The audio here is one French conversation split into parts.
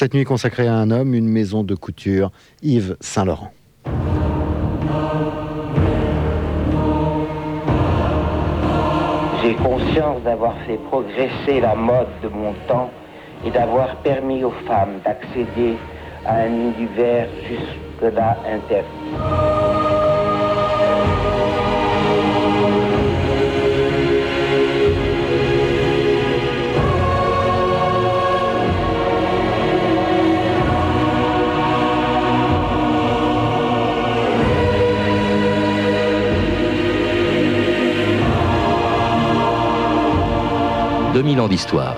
Cette nuit consacrée à un homme, une maison de couture, Yves Saint-Laurent. J'ai conscience d'avoir fait progresser la mode de mon temps et d'avoir permis aux femmes d'accéder à un univers jusque-là interdit. 2000 ans d'histoire.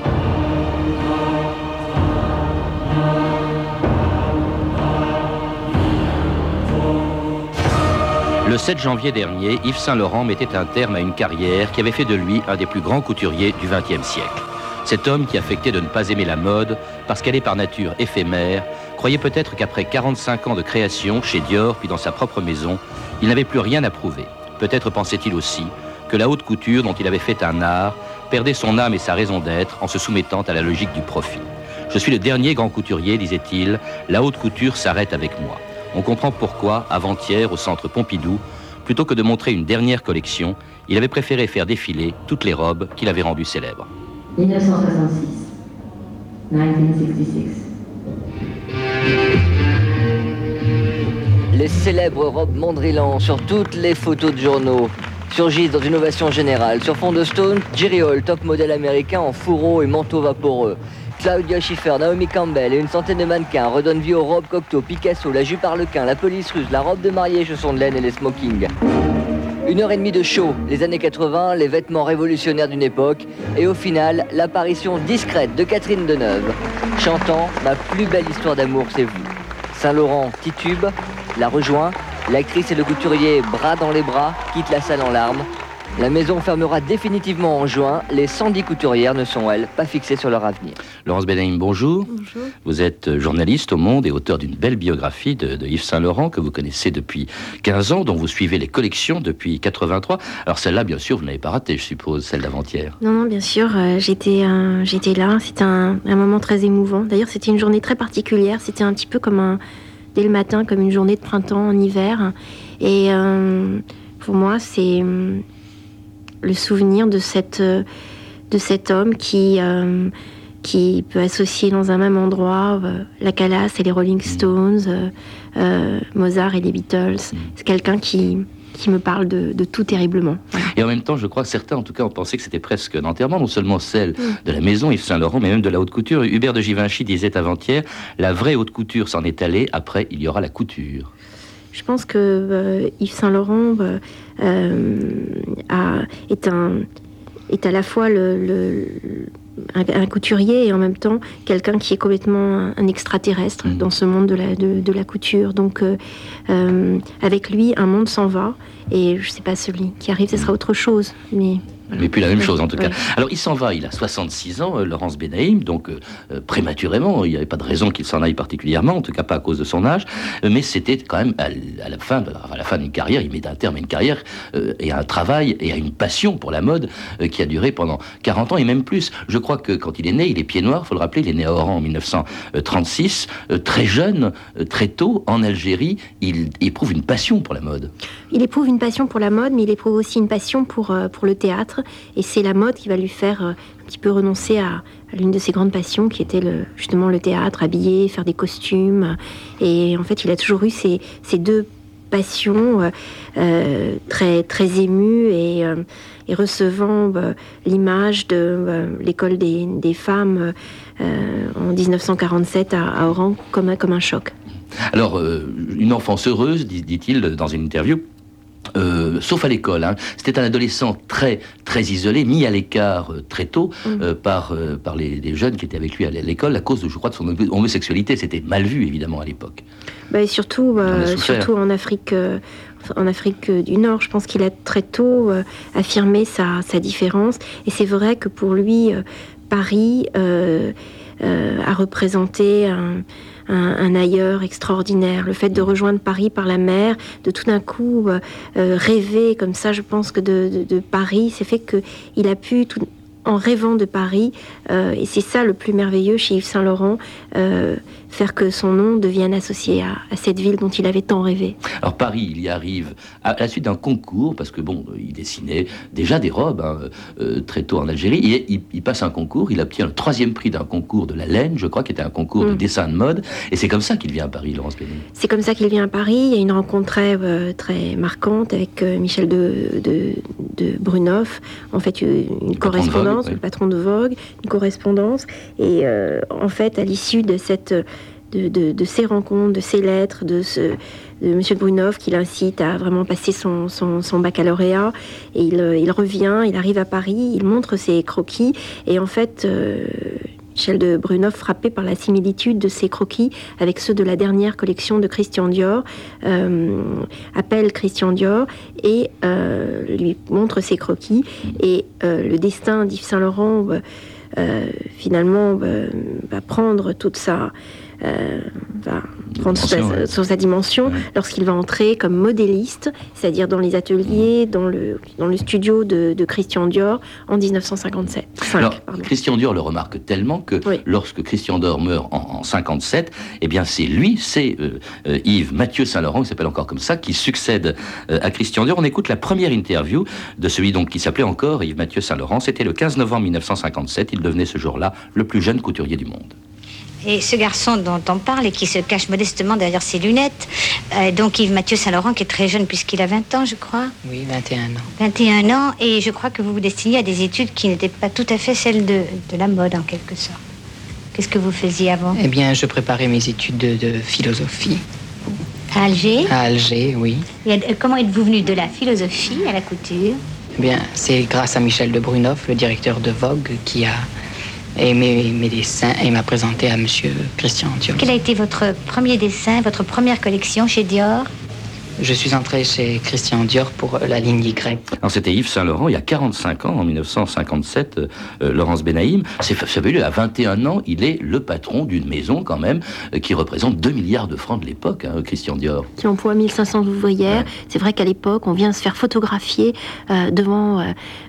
Le 7 janvier dernier, Yves Saint-Laurent mettait un terme à une carrière qui avait fait de lui un des plus grands couturiers du XXe siècle. Cet homme qui affectait de ne pas aimer la mode parce qu'elle est par nature éphémère, croyait peut-être qu'après 45 ans de création chez Dior puis dans sa propre maison, il n'avait plus rien à prouver. Peut-être pensait-il aussi que la haute couture dont il avait fait un art perdait son âme et sa raison d'être en se soumettant à la logique du profit. Je suis le dernier grand couturier, disait-il, la haute couture s'arrête avec moi. On comprend pourquoi, avant-hier, au centre Pompidou, plutôt que de montrer une dernière collection, il avait préféré faire défiler toutes les robes qu'il avait rendues célèbres. 1966. 1966. Les célèbres robes Mondrilan sur toutes les photos de journaux, surgissent dans une ovation générale. Sur fond de Stone, Jerry Hall, top modèle américain en fourreau et manteau vaporeux. Claudia Schiffer, Naomi Campbell et une centaine de mannequins redonnent vie aux robes Cocteau, Picasso, la jupe harlequin, la police russe, la robe de mariée, chaussons de laine et les smokings. Une heure et demie de show, les années 80, les vêtements révolutionnaires d'une époque, et au final, l'apparition discrète de Catherine Deneuve, chantant Ma plus belle histoire d'amour, c'est vous. Saint-Laurent titube, la rejoint, L'actrice et le couturier, bras dans les bras, quittent la salle en larmes. La maison fermera définitivement en juin. Les 110 couturières ne sont, elles, pas fixées sur leur avenir. Laurence Benaïm, bonjour. Bonjour. Vous êtes journaliste au Monde et auteur d'une belle biographie de, Yves Saint-Laurent que vous connaissez depuis 15 ans, dont vous suivez les collections depuis 83. Alors celle-là, bien sûr, vous n'avez pas raté, je suppose, celle d'avant-hier. Non, non, bien sûr, euh, j'étais j'étais là. C'était un, un moment très émouvant. D'ailleurs, c'était une journée très particulière. C'était un petit peu comme un dès le matin comme une journée de printemps en hiver. Et euh, pour moi, c'est euh, le souvenir de, cette, de cet homme qui, euh, qui peut associer dans un même endroit la Calas et les Rolling Stones, Mozart et les Beatles. Mm. C'est quelqu'un qui, qui me parle de, tout terriblement. Et en même temps, je crois que certains, en tout cas, ont pensé que c'était presque un enterrement, non seulement celle de la maison Yves Saint-Laurent, mais même de la haute couture. Hubert de Givenchy disait avant-hier, la vraie haute couture s'en est allée, après il y aura la couture. Je pense que euh, Yves Saint-Laurent euh, euh, est, un, est à la fois le un, couturier et en même temps quelqu'un qui est complètement un, extraterrestre mm. dans ce monde de la, de, la couture. Donc euh, euh, avec lui, un monde s'en va et je ne sais pas celui qui arrive, ce sera autre chose. Mais mais puis la même chose en tout cas. Alors il s'en va, il a 66 ans, euh, Laurence Benaïm, donc euh, euh, prématurément, il n'y avait pas de raison qu'il s'en aille particulièrement, en tout cas pas à cause de son âge, mais c'était quand même à, la fin, à la fin d'une carrière, il met un terme à une carrière et à un travail et à une passion pour la mode qui a duré pendant 40 ans et même plus. Je crois que quand il est né, il est pied noir, faut le rappeler, il est né à Oran en 1936, très jeune, très tôt, en Algérie, il éprouve une passion pour la mode. Il éprouve une passion pour la mode, mais il éprouve aussi une passion pour, pour le théâtre et c'est la mode qui va lui faire euh, un petit peu renoncer à, l'une de ses grandes passions, qui était justement le théâtre, habiller, faire des costumes. Et en fait, il a toujours eu ces, deux passions euh, euh, très, très émues et, recevant bah, l'image de l'école des, femmes en 1947 à, Oran comme, comme un choc. Alors, une enfance heureuse, dit-il dans une interview, euh, sauf à l'école. Hein. C'était un adolescent très très isolé, mis à l'écart euh, très tôt mm. euh, par par les, jeunes qui étaient avec lui à l'école à cause, de, je crois, de son homosexualité. C'était mal vu évidemment à l'époque. Bah, surtout surtout en Afrique. en Afrique du Nord, je pense qu'il a très tôt affirmé sa, sa, différence. Et c'est vrai que pour lui, Paris a représenté un, un, ailleurs extraordinaire. Le fait de rejoindre Paris par la mer, de tout d'un coup euh, euh, rêver comme ça, je pense que de, Paris, c'est fait qu'il a pu en rêvant de Paris. Euh, et c'est ça le plus merveilleux chez Yves Saint Laurent, faire que son nom devienne associé à, cette ville dont il avait tant rêvé. Alors Paris, il y arrive à, la suite d'un concours, parce que bon, il dessinait déjà des robes hein, euh, très tôt en Algérie. Il, il, passe un concours, il obtient le troisième prix d'un concours de la laine, je crois, qui était un concours de mm. dessin de mode. Et c'est comme ça qu'il vient à Paris, Laurence Pénin. C'est comme ça qu'il vient à Paris. Il y a une rencontre très, très marquante avec Michel de, de, de Brunoff. En fait, une correspondance le patron de Vogue, une correspondance. Et euh, en fait, à l'issue de cette de, ces rencontres, de ces lettres, de, ce, de M. Brunov qui l'incite à vraiment passer son, baccalauréat. Et il, il, revient, il arrive à Paris, il montre ses croquis. Et en fait, euh, Michel de Brunoff, frappé par la similitude de ses croquis avec ceux de la dernière collection de Christian Dior, euh, appelle Christian Dior et euh, lui montre ses croquis. Et euh, le destin d'Yves Saint-Laurent, finalement, va prendre toute sa euh, va prendre sur sa, dimension lorsqu'il va entrer comme modéliste, c'est-à-dire dans les ateliers, dans le, dans le studio de, Christian Dior en 1957. Alors, Christian Dior le remarque tellement que lorsque Christian Dior meurt en, en 57, eh bien c'est lui, c'est euh, euh, Yves Mathieu Saint-Laurent, qui s'appelle encore comme ça, qui succède à Christian Dior. On écoute la première interview de celui donc qui s'appelait encore Yves Mathieu Saint-Laurent. C'était le 15 novembre 1957. Il devenait ce jour-là le plus jeune couturier du monde. Et ce garçon dont on parle et qui se cache modestement derrière ses lunettes, euh, donc Yves Mathieu Saint-Laurent, qui est très jeune puisqu'il a 20 ans, je crois. Oui, 21 ans. 21 ans, et je crois que vous vous destinez à des études qui n'étaient pas tout à fait celles de, la mode, en quelque sorte. Qu'est-ce que vous faisiez avant? Eh bien, je préparais mes études de, philosophie. À Alger? À Alger, oui. Et euh, comment êtes-vous venu de la philosophie à la couture? Eh bien, c'est grâce à Michel de Brunoff, le directeur de Vogue, qui a et mes, dessins et m'a présenté à Monsieur Christian Dior. Quel a été votre premier dessin, votre première collection chez Dior? Je suis entré chez Christian Dior pour la ligne Y. Alors c'était Yves Saint Laurent il y a 45 ans, en 1957, euh, Laurence Benaïm. C'est fabuleux, à 21 ans, il est le patron d'une maison quand même euh, qui représente 2 milliards de francs de l'époque, hein, Christian Dior. Qui emploie 1500 ouvrières. C'est vrai qu'à l'époque, on vient se faire photographier euh, devant,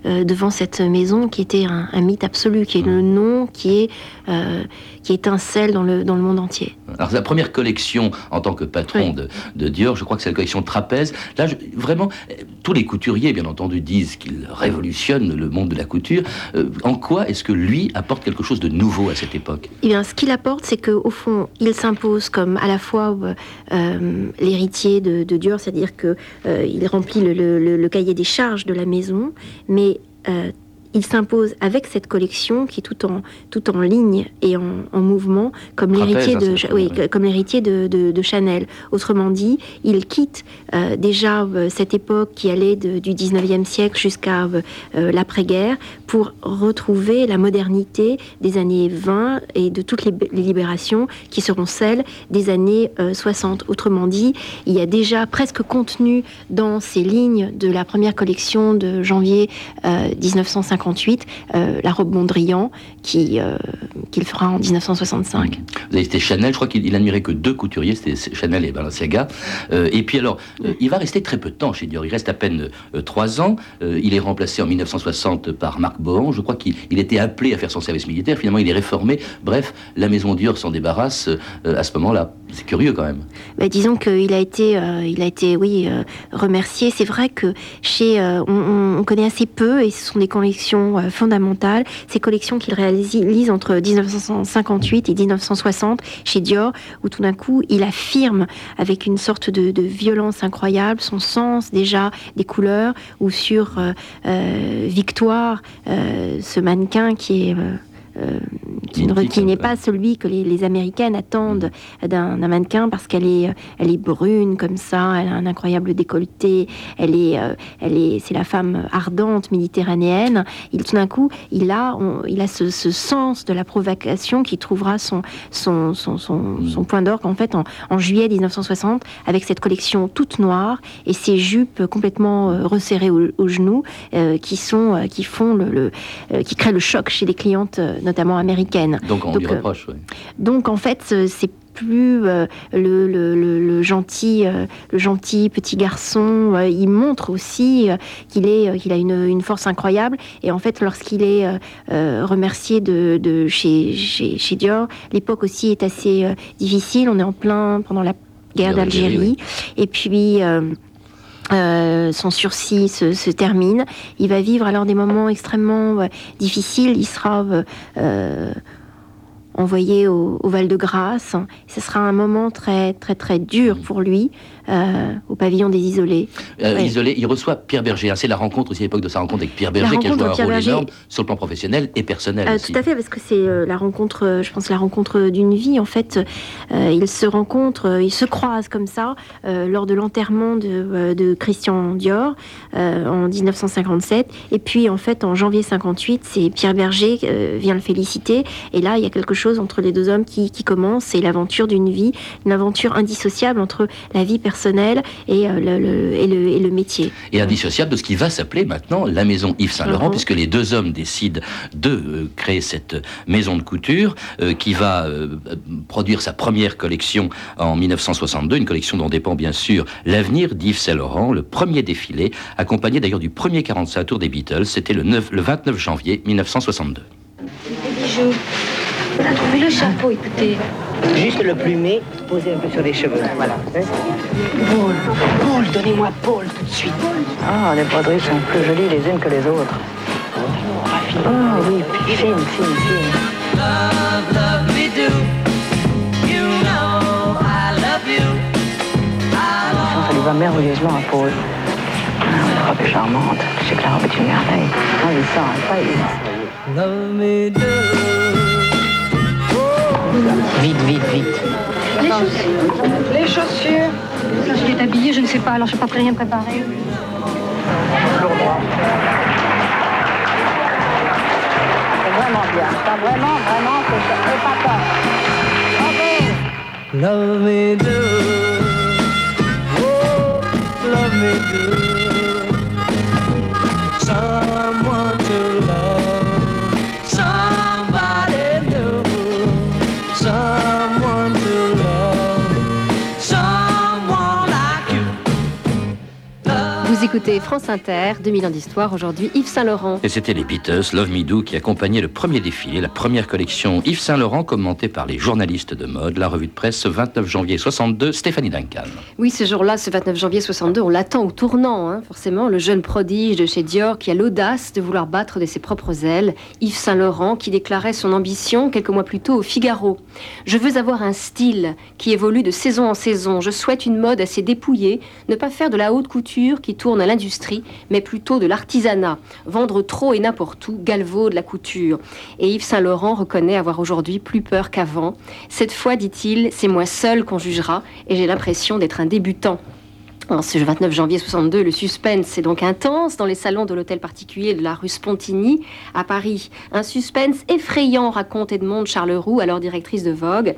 devant cette maison qui était un, mythe absolu, qui est le nom qui est qui étincelle dans le, dans le monde entier. Alors la première collection en tant que patron de, de, Dior, je crois que c'est la collection Trapèze. Là, vraiment, tous les couturiers, bien entendu, disent qu'il révolutionne le monde de la couture. Euh, en quoi est-ce que lui apporte quelque chose de nouveau à cette époque? Eh bien, ce qu'il apporte, c'est qu'au fond, il s'impose comme à la fois euh, l'héritier de, Dior, c'est-à-dire qu'il euh, remplit le, le, le, cahier des charges de la maison, mais il s'impose avec cette collection qui est tout en, tout en ligne et en, mouvement, comme l'héritier de, oui, comme l'héritier de, de, Chanel. Autrement dit, il quitte euh, déjà euh, cette époque qui allait du 19e siècle jusqu'à euh, l'après-guerre pour retrouver la modernité des années 20 et de toutes les, libérations qui seront celles des années 60. Autrement dit, il y a déjà presque contenu dans ces lignes de la première collection de janvier 1950 euh, la robe Mondrian euh, qu'il fera en 1965. Vous avez été Chanel, je crois qu'il admirait que deux couturiers, c'était Chanel et Balenciaga. Euh, et puis alors, il va rester très peu de temps chez Dior, il reste à peine trois ans. il est remplacé en 1960 par Marc Bohan, je crois qu'il était appelé à faire son service militaire, finalement il est réformé. Bref, la maison Dior s'en débarrasse à ce moment-là. C'est curieux quand même. Bah, disons qu'il a été, il a été, oui, remercié. C'est vrai que chez, on, on, connaît assez peu et ce sont des collections euh, fondamentales, ces collections qu'il réalise entre 1958 et 1960 chez Dior, où tout d'un coup il affirme avec une sorte de, violence incroyable son sens déjà des couleurs, ou sur euh, euh, Victoire, ce mannequin qui est euh, qui, n'est pas celui que les, Américaines attendent d'un mannequin parce qu'elle est, elle est brune comme ça, elle a un incroyable décolleté, elle est, euh, elle est, c'est la femme ardente méditerranéenne. Il, tout d'un coup, il a, il a ce, sens de la provocation qui trouvera son, son, son, son, mm. point d'orgue en fait en, juillet 1960 avec cette collection toute noire et ces jupes complètement euh, resserrées aux, genoux qui sont, qui font le, le qui créent le choc chez les clientes notamment américaine. Donc on lui euh, Donc en fait, c'est plus le, le, gentil, le gentil petit garçon. il montre aussi qu'il est, qu'il a une, une, force incroyable. Et en fait, lorsqu'il est remercié de, de chez, chez, chez, Dior, l'époque aussi est assez difficile. On est en plein pendant la guerre d'Algérie. Et puis. Euh, son sursis se, termine. Il va vivre alors des moments extrêmement euh, difficiles. Il sera euh, envoyé au, Val-de-Grâce. Ce sera un moment très très très dur pour lui. Euh, au pavillon des isolés. Euh, isolé, il reçoit Pierre Berger. Hein. c'est la rencontre aussi à l'époque de sa rencontre avec Pierre Berger qui a joué un rôle énorme sur le plan professionnel et personnel. Euh, tout à fait, parce que c'est la rencontre, je pense, la rencontre d'une vie. En fait, ils se rencontrent, ils se croisent comme ça lors de l'enterrement de, de, Christian Dior en 1957. Et puis, en fait, en janvier 58, c'est Pierre Berger vient le féliciter. Et là, il y a quelque chose entre les deux hommes qui, qui commence. C'est l'aventure d'une vie, une aventure indissociable entre la vie personnelle et, euh, le, et, le, et, le, métier. Et indissociable de ce qui va s'appeler maintenant la maison Yves Saint-Laurent, puisque les deux hommes décident de euh, créer cette maison de couture euh, qui va produire sa première collection en 1962, une collection dont dépend bien sûr l'avenir d'Yves Saint-Laurent, le premier défilé, accompagné d'ailleurs du premier 45 tours des Beatles, c'était le, le 29 janvier 1962. bijoux. Trouvé le chapeau, écoutez. Juste le plumer, posé un peu sur les cheveux. Voilà. Paul, Paul, donnez-moi Paul tout de suite. Ah, les broderies sont plus jolies les unes que les autres. Oh, oui, fine, fine, fine. Love, love me do. You know I love you. Ça lui va merveilleusement à Paul. Ah, la robe est charmante. Je sais que la robe est une merveille. Ah, il sent, pas il. Love me do. Vite, vite, vite. Les chaussures. Les chaussures. Lorsqu'il est habillé, je ne sais pas, alors je n'ai pas rien préparé. C'est vraiment bien. Ça, vraiment, vraiment, c'est épatant. Bravo. Love me do. Oh, love me do. Écoutez France Inter, 2000 ans d'histoire, aujourd'hui Yves Saint-Laurent. Et c'était les Beatles, Love Me Do, qui accompagnaient le premier défilé, la première collection Yves Saint-Laurent, commentée par les journalistes de mode, la revue de presse, ce 29 janvier 62, Stéphanie Duncan. Oui, ce jour-là, ce 29 janvier 62, on l'attend au tournant, hein, forcément, le jeune prodige de chez Dior qui a l'audace de vouloir battre de ses propres ailes, Yves Saint-Laurent, qui déclarait son ambition quelques mois plus tôt au Figaro. Je veux avoir un style qui évolue de saison en saison. Je souhaite une mode assez dépouillée, ne pas faire de la haute couture qui tourne l'industrie, mais plutôt de l'artisanat. Vendre trop et n'importe où, galvaud de la couture. Et Yves Saint-Laurent reconnaît avoir aujourd'hui plus peur qu'avant. Cette fois, dit-il, c'est moi seul qu'on jugera, et j'ai l'impression d'être un débutant. En ce 29 janvier 62, le suspense est donc intense dans les salons de l'hôtel particulier de la rue Spontini à Paris. Un suspense effrayant, raconte Edmond Charleroux, alors directrice de Vogue.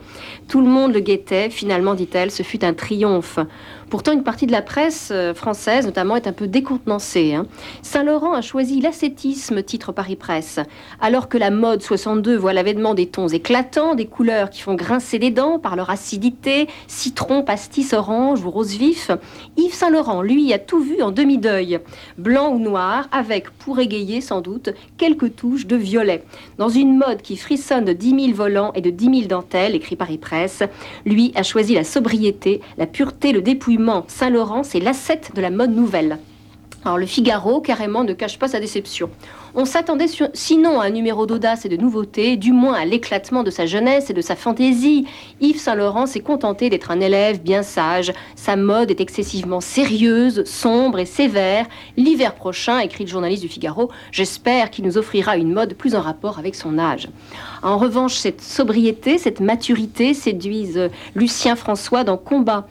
Tout le monde le guettait, finalement, dit-elle, ce fut un triomphe. Pourtant, une partie de la presse euh, française, notamment, est un peu décontenancée. Hein. Saint-Laurent a choisi l'ascétisme, titre Paris Presse. Alors que la mode 62 voit l'avènement des tons éclatants, des couleurs qui font grincer les dents par leur acidité, citron, pastis, orange ou rose vif, Yves Saint-Laurent, lui, a tout vu en demi-deuil. Blanc ou noir, avec, pour égayer sans doute, quelques touches de violet. Dans une mode qui frissonne de 10 000 volants et de 10 000 dentelles, écrit Paris Presse, lui a choisi la sobriété, la pureté, le dépouillement Saint-Laurent, c'est l'asset de la mode nouvelle. Alors le Figaro, carrément, ne cache pas sa déception. On s'attendait sinon à un numéro d'audace et de nouveauté, du moins à l'éclatement de sa jeunesse et de sa fantaisie. Yves Saint-Laurent s'est contenté d'être un élève bien sage. Sa mode est excessivement sérieuse, sombre et sévère. L'hiver prochain, écrit le journaliste du Figaro, j'espère qu'il nous offrira une mode plus en rapport avec son âge. En revanche, cette sobriété, cette maturité séduisent Lucien François dans Combat.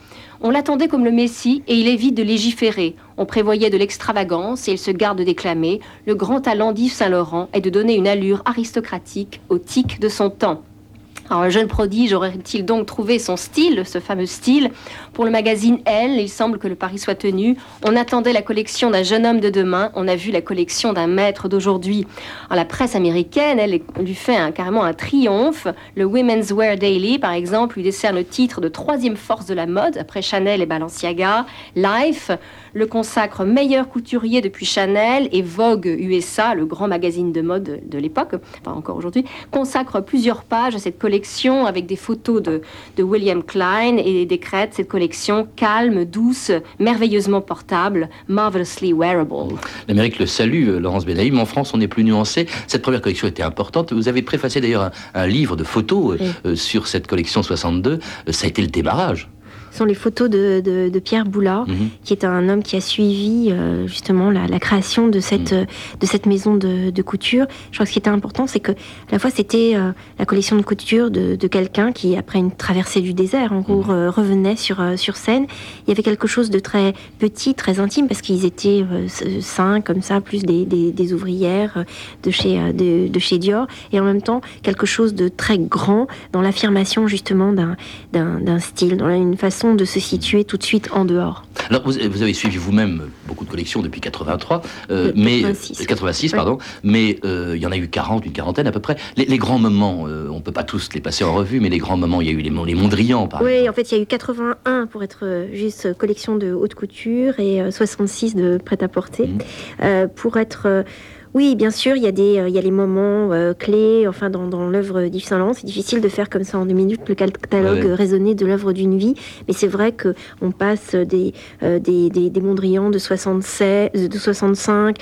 On l'attendait comme le Messie et il évite de légiférer. On prévoyait de l'extravagance et il se garde de déclamer. Le grand talent Saint-Laurent est de donner une allure aristocratique au tic de son temps. Alors, un jeune prodige aurait-il donc trouvé son style, ce fameux style? Pour le magazine Elle, il semble que le pari soit tenu. On attendait la collection d'un jeune homme de demain, on a vu la collection d'un maître d'aujourd'hui. La presse américaine, elle, lui fait un, carrément un triomphe. Le Women's Wear Daily, par exemple, lui décerne le titre de troisième force de la mode, après Chanel et Balenciaga. Life le consacre meilleur couturier depuis Chanel et Vogue USA, le grand magazine de mode de l'époque, enfin encore aujourd'hui, consacre plusieurs pages à cette collection avec des photos de, de William Klein et décrète cette collection calme, douce, merveilleusement portable, marvelously wearable. L'Amérique le salue, euh, Laurence Benaïm. En France, on est plus nuancé. Cette première collection était importante. Vous avez préfacé d'ailleurs un, livre de photos euh, euh, sur cette collection 62. ça a été le démarrage sont les photos de, de, Pierre Boula, mhm. qui est un homme qui a suivi euh, justement la, la, création de cette, mhm. de cette maison de, de, couture. Je crois que ce qui était important, c'est que à la fois c'était euh, la collection de couture de, de quelqu'un qui, après une traversée du désert, en gros, mhm. revenait sur, euh, sur scène. Il y avait quelque chose de très petit, très intime, parce qu'ils étaient cinq comme ça, plus des, des, des ouvrières de chez, de, de, chez Dior, et en même temps quelque chose de très grand dans l'affirmation justement d'un style, dans une façon de se situer tout de suite en dehors. Alors, vous, avez suivi vous-même beaucoup de collections depuis 83, euh, mais 86, pardon, mais euh, il y en a eu 40, une quarantaine à peu près. Les, grands moments, euh, on peut pas tous les passer en revue, mais les grands moments, il y a eu les, les Mondrian, par exemple. Oui, en fait, il y a eu 81 pour être juste collection de haute couture et 66 de prêt-à-porter. Mmh. pour être oui, bien sûr, il y a, des, euh, il y a les moments euh, clés enfin, dans, dans l'œuvre d'Yves Saint Laurent. C'est difficile de faire comme ça en deux minutes le catalogue raisonné de l'œuvre d'une vie. Mais c'est vrai qu'on passe des, euh, des, des, des, Mondrian de, 76, de 65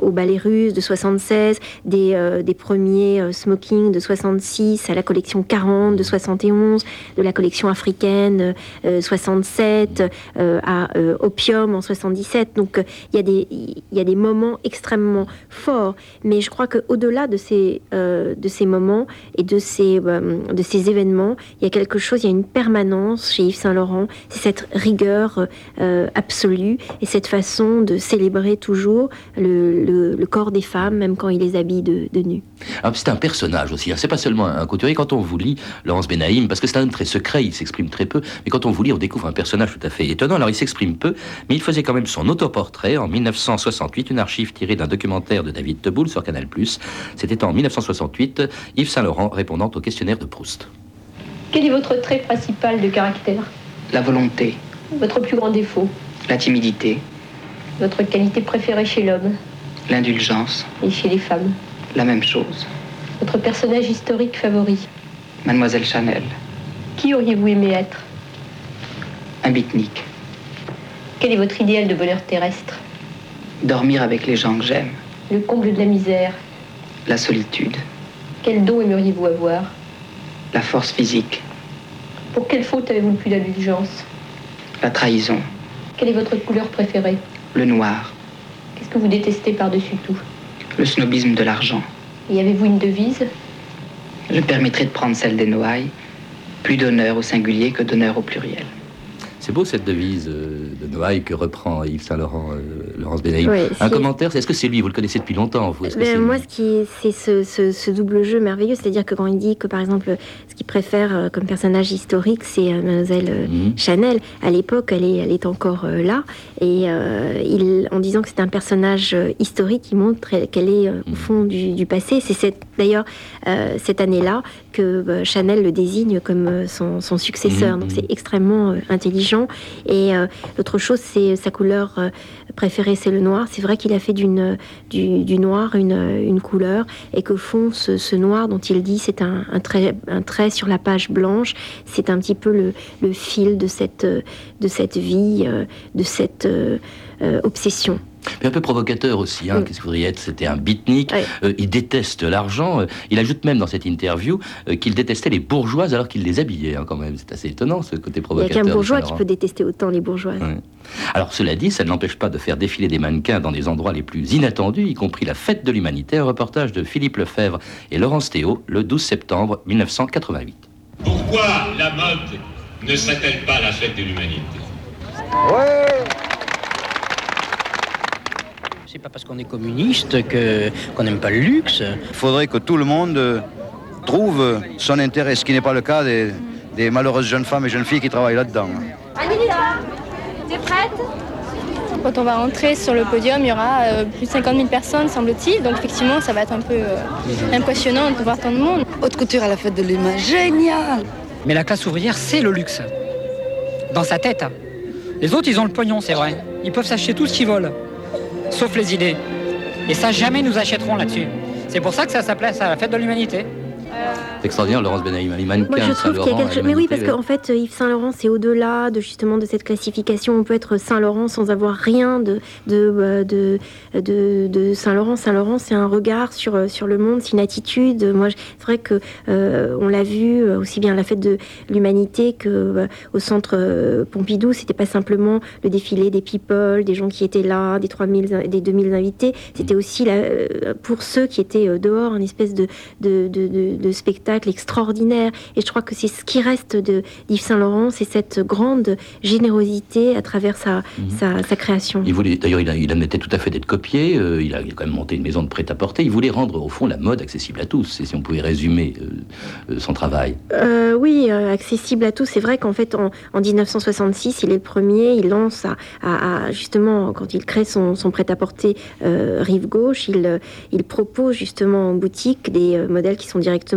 au ballet russe de 76, des, des premiers smoking de 66 à la collection 40 de 71, de la collection africaine 67 à Opium en 77. Donc il y, a des, il y a des moments extrêmement fort. Mais je crois qu'au-delà de ces, euh, de ces moments et de ces, euh, de ces événements, il y a quelque chose, il y a une permanence chez Yves Saint-Laurent. C'est cette rigueur euh, absolue et cette façon de célébrer toujours le, le, corps des femmes, même quand il les habille de, de nu. c'est un personnage aussi. Hein. C'est pas seulement un couturier. Quand on vous lit Laurence Benaïm, parce que c'est un homme très secret, il s'exprime très peu, mais quand on vous lit, on découvre un personnage tout à fait étonnant. Alors il s'exprime peu, mais il faisait quand même son autoportrait en 1968, une archive tirée d'un documentaire de David Teboul sur Canal+. C'était en 1968, Yves Saint-Laurent répondant au questionnaire de Proust. Quel est votre trait principal de caractère? La volonté. Votre plus grand défaut? La timidité. Votre qualité préférée chez l'homme? L'indulgence. Et chez les femmes? La même chose. Votre personnage historique favori? Mademoiselle Chanel. Qui auriez-vous aimé être? Un beatnik. Quel est votre idéal de bonheur terrestre? Dormir avec les gens que j'aime. Le comble de la misère. La solitude. Quel don aimeriez-vous avoir? La force physique. Pour quelle faute avez-vous le plus d'indulgence? La trahison. Quelle est votre couleur préférée? Le noir. Qu'est-ce que vous détestez par-dessus tout? Le snobisme de l'argent. Et avez-vous une devise? Je permettrai de prendre celle des Noailles. Plus d'honneur au singulier que d'honneur au pluriel. C'est beau cette devise euh, de Noailles que reprend Yves Saint-Laurent, euh, Laurence Benaïm. un commentaire, est-ce que c'est lui? Vous le connaissez depuis longtemps vous? Ben, Moi, c'est ce, ce, double jeu merveilleux, c'est-à-dire que quand il dit que par exemple, ce qu'il préfère euh, comme personnage historique, c'est Mademoiselle mhm. Chanel. À l'époque, elle est, elle est encore là, et il, en disant que c'est un personnage historique, il montre qu'elle est au mhm. fond du, passé. C'est d'ailleurs cette année-là que Chanel le désigne comme son, son successeur. Mhm. Donc c'est extrêmement intelligent et euh, l'autre chose, c'est sa couleur euh, préférée, c'est le noir. C'est vrai qu'il a fait du, du, noir une, une, couleur et qu'au fond, ce, noir dont il dit c'est un, un, trait, un trait sur la page blanche, c'est un petit peu le, le, fil de cette, de cette vie, euh, de cette obsession. Mais un peu provocateur aussi, hein, qu'est-ce que voudriez être? C'était un beatnik, euh, il déteste l'argent, euh, il ajoute même dans cette interview euh, qu'il détestait les bourgeoises alors qu'il les habillait hein, quand même. C'est assez étonnant ce côté provocateur. Il n'y a qu'un bourgeois qui peut détester autant les bourgeoises. Alors cela dit, ça ne l'empêche pas de faire défiler des mannequins dans des endroits les plus inattendus, y compris la fête de l'humanité, un reportage de Philippe Lefebvre et Laurence Théo le 12 septembre 1988. Pourquoi la mode ne serait-elle pas la fête de l'humanité? C'est pas parce qu'on est communiste que qu'on n'aime pas le luxe. Il faudrait que tout le monde trouve son intérêt, ce qui n'est pas le cas des, des malheureuses jeunes femmes et jeunes filles qui travaillent là-dedans. Anita, t'es prête? Quand on va rentrer sur le podium, il y aura euh, plus de 50 000 personnes, semble-t-il. Donc effectivement, ça va être un peu euh, impressionnant de voir tant de monde. Haute couture à la fête de l'humain, génial Mais la classe ouvrière, c'est le luxe. Dans sa tête. Les autres, ils ont le pognon, c'est vrai. Ils peuvent s'acheter tout ce qu'ils veulent. Sauf les idées. Et ça, jamais nous achèterons là-dessus. C'est pour ça que ça s'appelait à la fête de l'humanité. C'est extraordinaire, Laurence Benaïm, les mannequins Moi, je trouve qu'il y a quelque chose. Mais oui, parce qu'en fait, Yves Saint Laurent, c'est au-delà de justement de cette classification. On peut être Saint Laurent sans avoir rien de de euh, de, de, de Saint Laurent. Saint Laurent, c'est un regard sur euh, sur le monde, c'est une attitude. Moi, c'est vrai que euh, on l'a vu euh, aussi bien à la fête de l'humanité que euh, au centre euh, Pompidou. C'était pas simplement le défilé des people, des gens qui étaient là, des 3000, in- des 2000 invités. C'était aussi la, euh, pour ceux qui étaient euh, dehors, une espèce de de, de, de, de spectacle extraordinaire. Et je crois que c'est ce qui reste de d'Yves Saint Laurent, c'est cette grande générosité à travers sa, sa, sa création. Il voulait, d'ailleurs, il, a- il admettait tout à fait d'être copié. euh, il, a, quand même monté une maison de prêt-à-porter. Il voulait rendre, au fond, la mode accessible à tous. C'est si on pouvait résumer euh, euh, son travail. Euh, oui, accessible à tous. C'est vrai qu'en fait, en, en 1966, il est le premier. Il lance à, à- à- justement quand il crée son, son prêt-à-porter Rive Gauche, il, il propose justement en boutique des modèles qui sont directement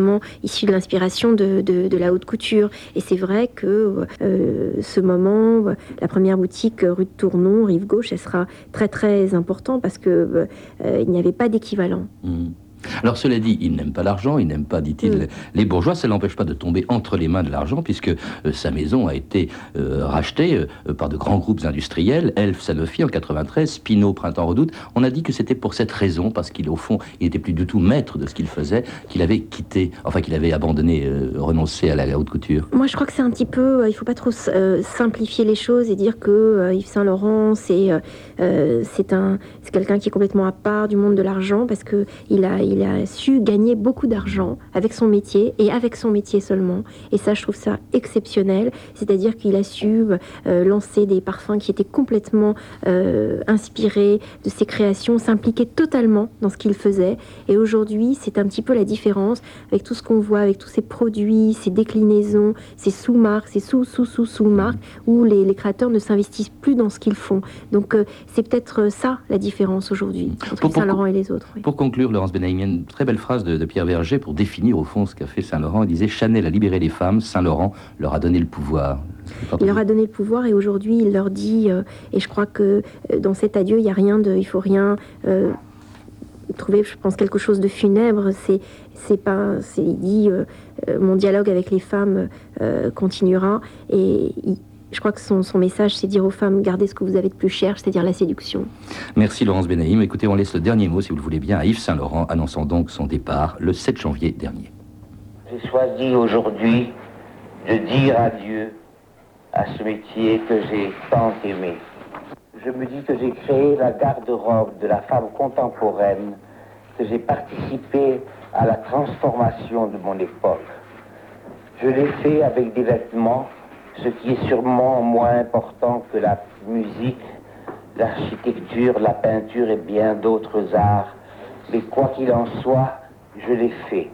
issus de l'inspiration de, la haute couture. Et c'est vrai que euh, ce moment, la première boutique rue de Tournon, Rive Gauche, elle sera très très important parce que euh, il n'y avait pas d'équivalent. Mhm. Alors cela dit, il n'aime pas l'argent, il n'aime pas, dit-il, Mm. les bourgeois. Ça l'empêche pas de tomber entre les mains de l'argent, puisque euh, sa maison a été euh, rachetée euh, par de grands groupes industriels, Elf, Sanofi en 93, Spino, Printemps Redoute. On a dit que c'était pour cette raison, parce qu'il au fond, il était plus du tout maître de ce qu'il faisait, qu'il avait quitté, enfin qu'il avait abandonné, renoncé à la, la haute couture. Moi, je crois que c'est un petit peu. il faut pas trop simplifier les choses et dire que Yves Saint Laurent, c'est c'est un c'est quelqu'un qui est complètement à part du monde de l'argent parce que il a il a su gagner beaucoup d'argent avec son métier et avec son métier seulement. Et ça, je trouve ça exceptionnel. C'est-à-dire qu'il a su euh, lancer des parfums qui étaient complètement euh, inspirés de ses créations, s'impliquer totalement dans ce qu'il faisait. Et aujourd'hui, c'est un petit peu la différence avec tout ce qu'on voit, avec tous ces produits, ces déclinaisons, ces sous-marques, ces sous-sous-sous-sous-marques, où les, les créateurs ne s'investissent plus dans ce qu'ils font. Donc euh, c'est peut-être ça la différence aujourd'hui entre Pour- pour- Saint-Laurent et les autres. oui. Pour conclure, Laurence Benaïm, il y a une très belle phrase de, Pierre Berger pour définir au fond ce qu'a fait Saint-Laurent. Il disait Chanel a libéré les femmes, Saint-Laurent leur a donné le pouvoir. Il leur a donné le pouvoir et aujourd'hui il leur dit, euh, et je crois que euh, dans cet adieu, il y a rien de, il faut rien euh, trouver, je pense, quelque chose de funèbre. C'est, pas, c'est, il dit, mon dialogue avec les femmes continuera et il- je crois que son, son message, c'est dire aux femmes, gardez ce que vous avez de plus cher, c'est-à-dire la séduction. Merci Laurence Benaïm. Écoutez, on laisse le dernier mot, si vous le voulez bien, à Yves Saint-Laurent, annonçant donc son départ le 7 janvier dernier. J'ai choisi aujourd'hui de dire adieu à ce métier que j'ai tant aimé. Je me dis que j'ai créé la garde-robe de la femme contemporaine, que j'ai participé à la transformation de mon époque. Je l'ai fait avec des vêtements, ce qui est sûrement moins important que la musique, l'architecture, la peinture et bien d'autres arts. Mais quoi qu'il en soit, je l'ai fait.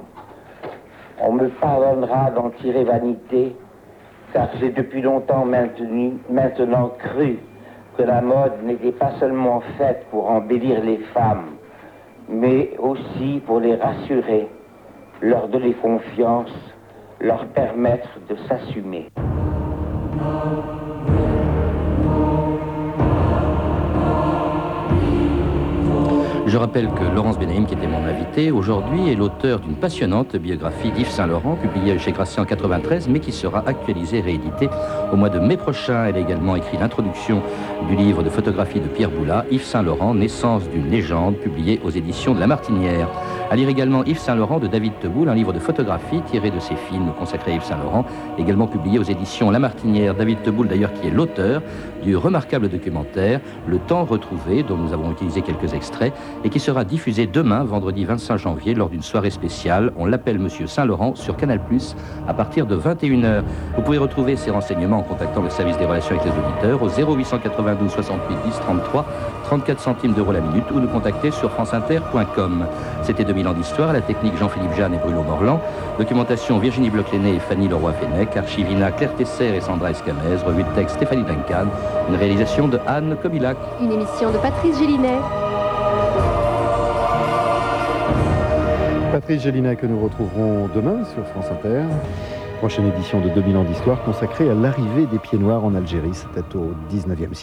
On me pardonnera d'en tirer vanité, car j'ai depuis longtemps maintenant cru que la mode n'était pas seulement faite pour embellir les femmes, mais aussi pour les rassurer, leur donner confiance, leur permettre de s'assumer. Je rappelle que Laurence Benaïm, qui était mon invité aujourd'hui, est l'auteur d'une passionnante biographie d'Yves Saint-Laurent, publiée chez Grasset en 93, mais qui sera actualisée et rééditée au mois de mai prochain. Elle a également écrit l'introduction du livre de photographie de Pierre Boula, Yves Saint-Laurent, naissance d'une légende, publié aux éditions de La Martinière. À lire également Yves Saint-Laurent de David Teboul, un livre de photographie tiré de ses films consacrés à Yves Saint-Laurent, également publié aux éditions La Martinière. David Teboul, d'ailleurs, qui est l'auteur du remarquable documentaire Le temps retrouvé, dont nous avons utilisé quelques extraits, qui sera diffusée demain, vendredi 25 janvier, lors d'une soirée spéciale. On l'appelle Monsieur Saint-Laurent sur Canal+, à partir de 21h. Vous pouvez retrouver ces renseignements en contactant le service des relations avec les auditeurs au 0892 68 10 33, 34 centimes d'euros la minute ou nous contacter sur franceinter.com. C'était 2000 ans d'histoire, la technique Jean-Philippe Jeanne et Bruno Morland, documentation Virginie Bloclenet et Fanny Leroy-Fennec, archivina Claire Tesser et Sandra Escamez, revue de texte Stéphanie Duncan, une réalisation de Anne Kobilac. Une émission de Patrice Gélinet. Patrice Gélinet que nous retrouverons demain sur France Inter. Prochaine édition de 2000 ans d'histoire consacrée à l'arrivée des pieds noirs en Algérie. C'était au 19e siècle.